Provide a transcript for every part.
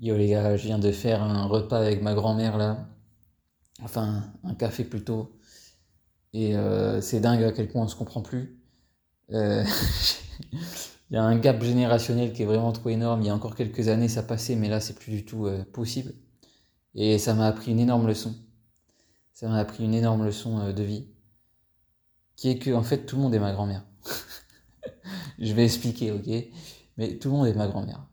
Yo les gars, je viens de faire un repas avec ma grand-mère là. Enfin, un café plutôt. Et euh, c'est dingue à quel point on se comprend plus. Euh, Il y a un gap générationnel qui est vraiment trop énorme. Il y a encore quelques années ça passait, mais là c'est plus du tout euh, possible. Et ça m'a appris une énorme leçon. Ça m'a appris une énorme leçon euh, de vie. Qui est que en fait tout le monde est ma grand-mère. je vais expliquer, ok? Mais tout le monde est ma grand-mère.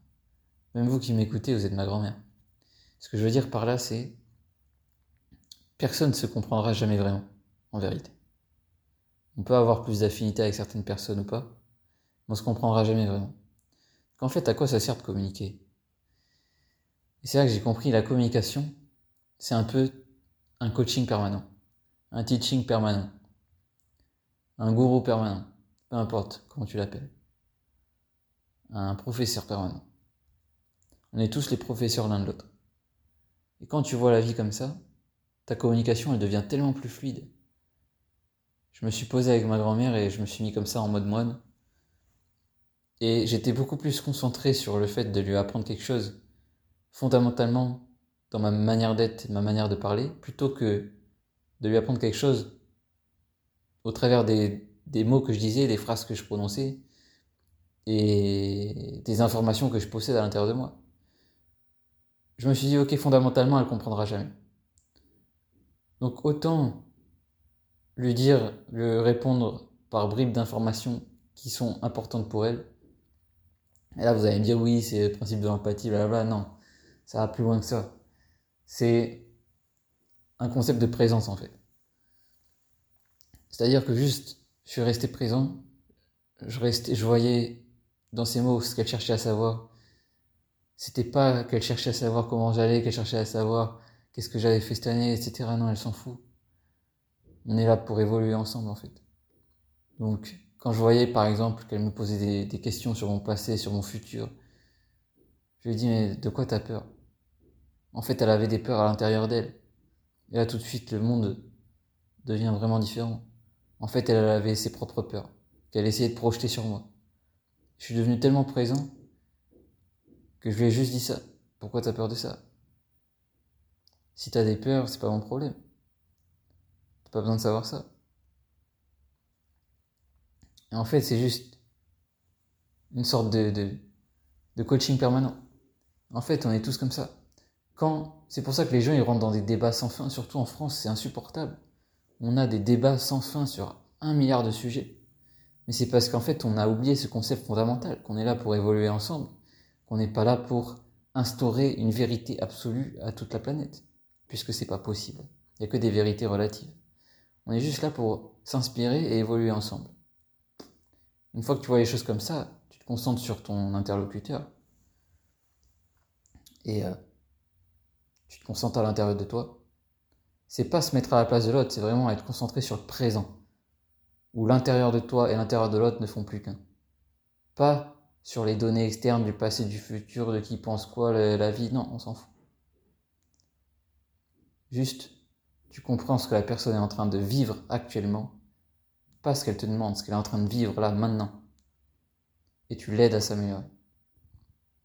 Même vous qui m'écoutez, vous êtes ma grand-mère. Ce que je veux dire par là, c'est personne ne se comprendra jamais vraiment, en vérité. On peut avoir plus d'affinité avec certaines personnes ou pas, mais on se comprendra jamais vraiment. Qu'en fait, à quoi ça sert de communiquer? Et c'est là que j'ai compris, la communication, c'est un peu un coaching permanent, un teaching permanent, un gourou permanent, peu importe comment tu l'appelles, un professeur permanent. On est tous les professeurs l'un de l'autre. Et quand tu vois la vie comme ça, ta communication, elle devient tellement plus fluide. Je me suis posé avec ma grand-mère et je me suis mis comme ça en mode moine. Et j'étais beaucoup plus concentré sur le fait de lui apprendre quelque chose, fondamentalement, dans ma manière d'être, ma manière de parler, plutôt que de lui apprendre quelque chose au travers des, des mots que je disais, des phrases que je prononçais et des informations que je possède à l'intérieur de moi je me suis dit, ok, fondamentalement, elle comprendra jamais. Donc autant lui dire, lui répondre par bribes d'informations qui sont importantes pour elle. Et là, vous allez me dire, oui, c'est le principe de l'empathie, blablabla. Non, ça va plus loin que ça. C'est un concept de présence, en fait. C'est-à-dire que juste, je suis resté présent, je, restais, je voyais dans ses mots ce qu'elle cherchait à savoir, c'était pas qu'elle cherchait à savoir comment j'allais, qu'elle cherchait à savoir qu'est-ce que j'avais fait cette année, etc. Non, elle s'en fout. On est là pour évoluer ensemble, en fait. Donc, quand je voyais, par exemple, qu'elle me posait des, questions sur mon passé, sur mon futur, je lui ai dit, mais de quoi t'as peur? En fait, elle avait des peurs à l'intérieur d'elle. Et là, tout de suite, le monde devient vraiment différent. En fait, elle avait ses propres peurs, qu'elle essayait de projeter sur moi. Je suis devenu tellement présent que je lui ai juste dit ça. Pourquoi t'as peur de ça? Si t'as des peurs, c'est pas mon problème. T'as pas besoin de savoir ça. Et en fait, c'est juste une sorte de, de, coaching permanent. En fait, on est tous comme ça. Quand, c'est pour ça que les gens ils rentrent dans des débats sans fin, surtout en France, c'est insupportable. On a des débats sans fin sur un milliard de sujets. Mais c'est parce qu'en fait, on a oublié ce concept fondamental, qu'on est là pour évoluer ensemble on n'est pas là pour instaurer une vérité absolue à toute la planète, puisque c'est pas possible. Il n'y a que des vérités relatives. On est juste là pour s'inspirer et évoluer ensemble. Une fois que tu vois les choses comme ça, tu te concentres sur ton interlocuteur et euh, tu te concentres à l'intérieur de toi. C'est pas se mettre à la place de l'autre, c'est vraiment être concentré sur le présent, où l'intérieur de toi et l'intérieur de l'autre ne font plus qu'un. Pas sur les données externes du passé, du futur, de qui pense quoi, la, vie. Non, on s'en fout. Juste, tu comprends ce que la personne est en train de vivre actuellement, pas ce qu'elle te demande, ce qu'elle est en train de vivre là, maintenant. Et tu l'aides à s'améliorer.